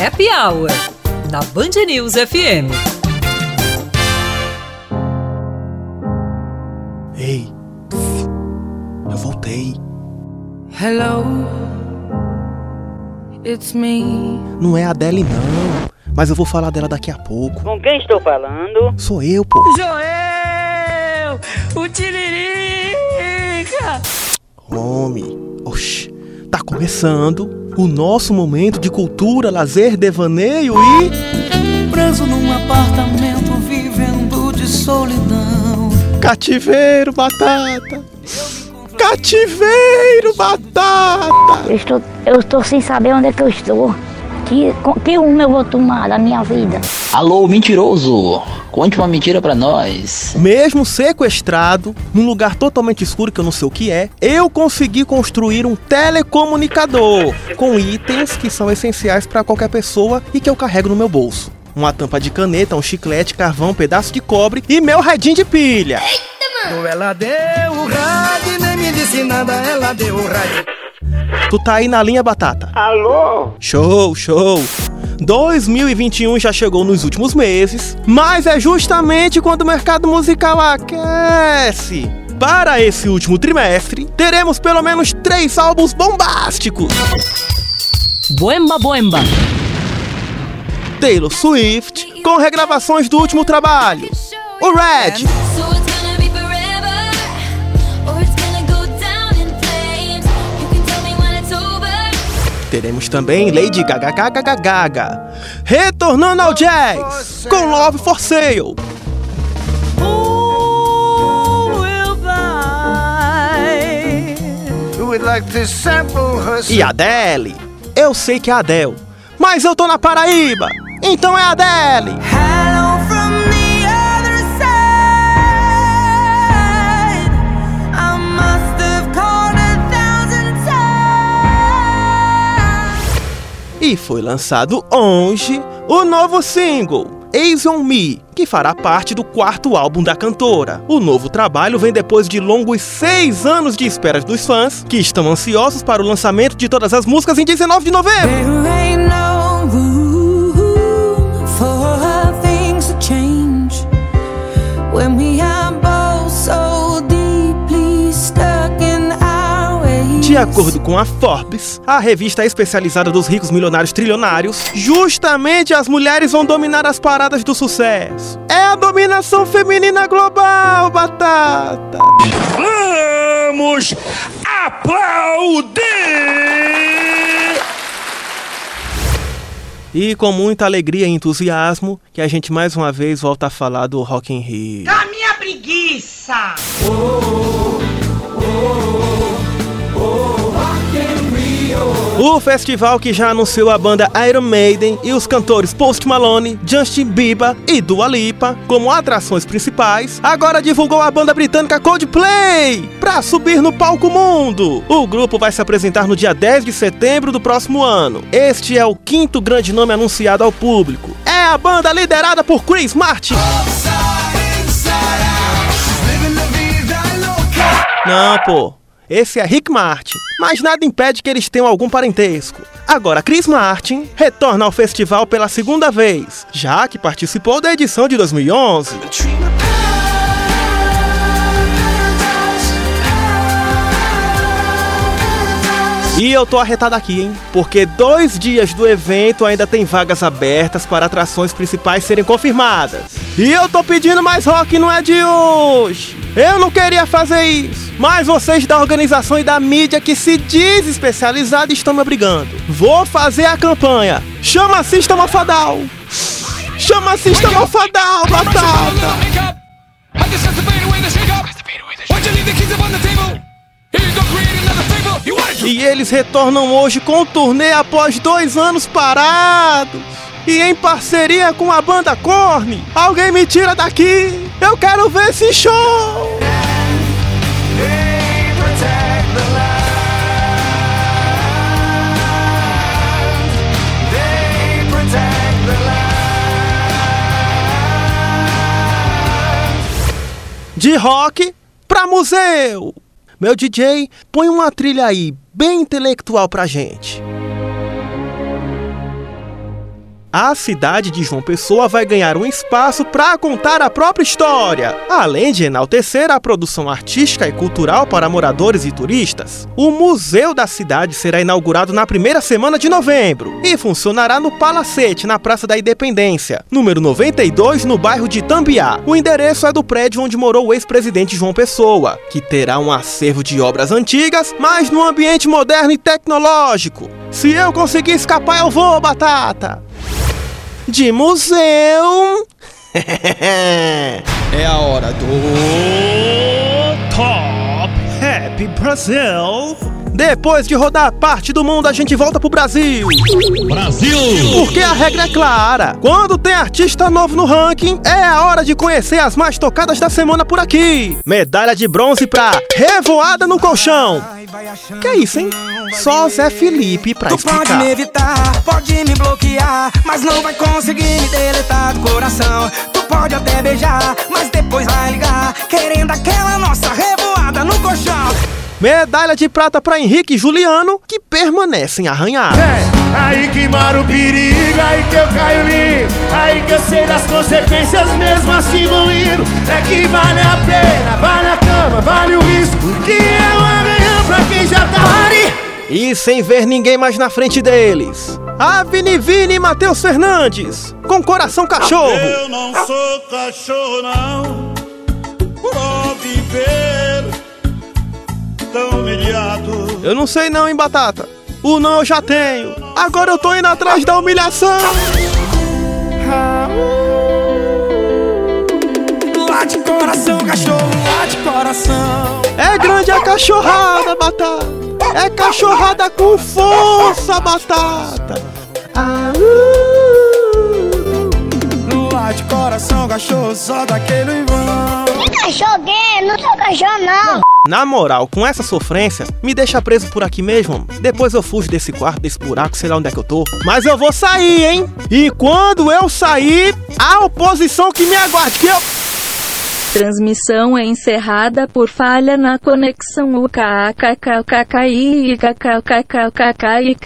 Happy Hour, na Band News FM. Ei, eu voltei. Hello, it's me. Não é a Adele, não. Mas eu vou falar dela daqui a pouco. Com quem estou falando? Sou eu, pô. Joel, o Tiririca. Homem, oxi. Começando o nosso momento de cultura, lazer, devaneio e. Preso num apartamento vivendo de solidão. Cativeiro, batata! Cativeiro, batata! Eu estou, eu estou sem saber onde é que eu estou. Que, que rumo eu vou tomar da minha vida? Alô, mentiroso! Conte uma mentira pra nós. Mesmo sequestrado, num lugar totalmente escuro que eu não sei o que é, eu consegui construir um telecomunicador com itens que são essenciais pra qualquer pessoa e que eu carrego no meu bolso. Uma tampa de caneta, um chiclete, carvão, um pedaço de cobre e meu radinho de pilha. Ela deu o rádio nem me disse nada, ela deu o rádio. Tu tá aí na linha, Batata? Alô? Show, show! 2021 já chegou nos últimos meses, mas é justamente quando o mercado musical aquece. Para esse último trimestre, teremos pelo menos três álbuns bombásticos: Boemba, boemba. Taylor Swift, com regravações do último trabalho, o Red, teremos também Lady Gaga Gaga Gaga Gaga, retornando ao jazz, com Love for Sale. E Adele. Eu sei que é Adele, mas eu tô na Paraíba, então é Adele. E foi lançado hoje o novo single, Ace on Me, que fará parte do quarto álbum da cantora. O novo trabalho vem depois de longos seis anos de espera dos fãs, que estão ansiosos para o lançamento de todas as músicas em 19 de novembro. When we are acordo com a Forbes, a revista especializada dos ricos milionários trilionários, justamente as mulheres vão dominar as paradas do sucesso. É a dominação feminina global, batata! Vamos aplaudir! E com muita alegria e entusiasmo, que a gente mais uma vez volta a falar do Rock in Rio. A minha preguiça! O festival que já anunciou a banda Iron Maiden e os cantores Post Malone, Justin Bieber e Dua Lipa como atrações principais, agora divulgou a banda britânica Coldplay para subir no palco mundo. O grupo vai se apresentar no dia 10 de setembro do próximo ano. Este é o quinto grande nome anunciado ao público. É a banda liderada por Chris Martin. Não, pô. Esse é Rick Martin, mas nada impede que eles tenham algum parentesco. Agora, Chris Martin retorna ao festival pela segunda vez, já que participou da edição de 2011. E eu tô arretado aqui, hein? Porque dois dias do evento ainda tem vagas abertas para atrações principais serem confirmadas. E eu tô pedindo mais rock, não é de hoje. Eu não queria fazer isso. Mas vocês da organização e da mídia que se diz especializada estão me obrigando. Vou fazer a campanha. Chama Sistema Fadal. Chama Sistema Fadal, batata. E eles retornam hoje com o turnê após dois anos parados. E em parceria com a banda Korn. Alguém me tira daqui. Eu quero ver esse show. De rock pra museu. Meu DJ, põe uma trilha aí bem intelectual pra gente. A cidade de João Pessoa vai ganhar um espaço para contar a própria história, além de enaltecer a produção artística e cultural para moradores e turistas. O Museu da Cidade será inaugurado na primeira semana de novembro e funcionará no Palacete, na Praça da Independência, número 92, no bairro de Tambiá. O endereço é do prédio onde morou o ex-presidente João Pessoa, que terá um acervo de obras antigas, mas num ambiente moderno e tecnológico. Se eu conseguir escapar, eu vou, Batata! De museu. é a hora do Top Happy Brasil. Depois de rodar parte do mundo, a gente volta pro Brasil. Brasil! Porque a regra é clara. Quando tem artista novo no ranking, é a hora de conhecer as mais tocadas da semana por aqui. Medalha de bronze pra Revoada no Colchão. Que é isso, hein? Só Zé Felipe pra Tu pode explicar. me evitar, pode me bloquear, mas não vai conseguir me deletar do coração. Tu pode até beijar, mas depois vai ligar, querendo aquela nossa revoada no colchão. Medalha de prata pra Henrique e Juliano, que permanecem arranhados. Aí que mora o perigo, aí que eu caio Aí que eu sei das consequências mesmo assim vou indo É que vale a pena, vale a cama, vale o risco Que é arranhão pra quem já tá Pare! E sem ver ninguém mais na frente deles. Avni Vini e Matheus Fernandes, com coração cachorro. Eu não sou cachorro não viver tão humilhado Eu não sei não, hein, Batata. O não eu já tenho. Agora eu tô indo atrás da humilhação. Lá de coração, cachorro, lá de coração. É grande a cachorrada, Batata. É cachorrada com força, Batata. Ah, uh. Lá de coração, cachorro, só daquele vão. Cachorro gay, não sou cachorro não. Na moral, com essa sofrência, me deixa preso por aqui mesmo. Depois eu fujo desse quarto, desse buraco, sei lá onde é que eu tô. Mas eu vou sair, hein? E quando eu sair, a oposição que me aguarde, que eu... Transmissão é encerrada por falha na conexão UKKKKI e KKKKKI.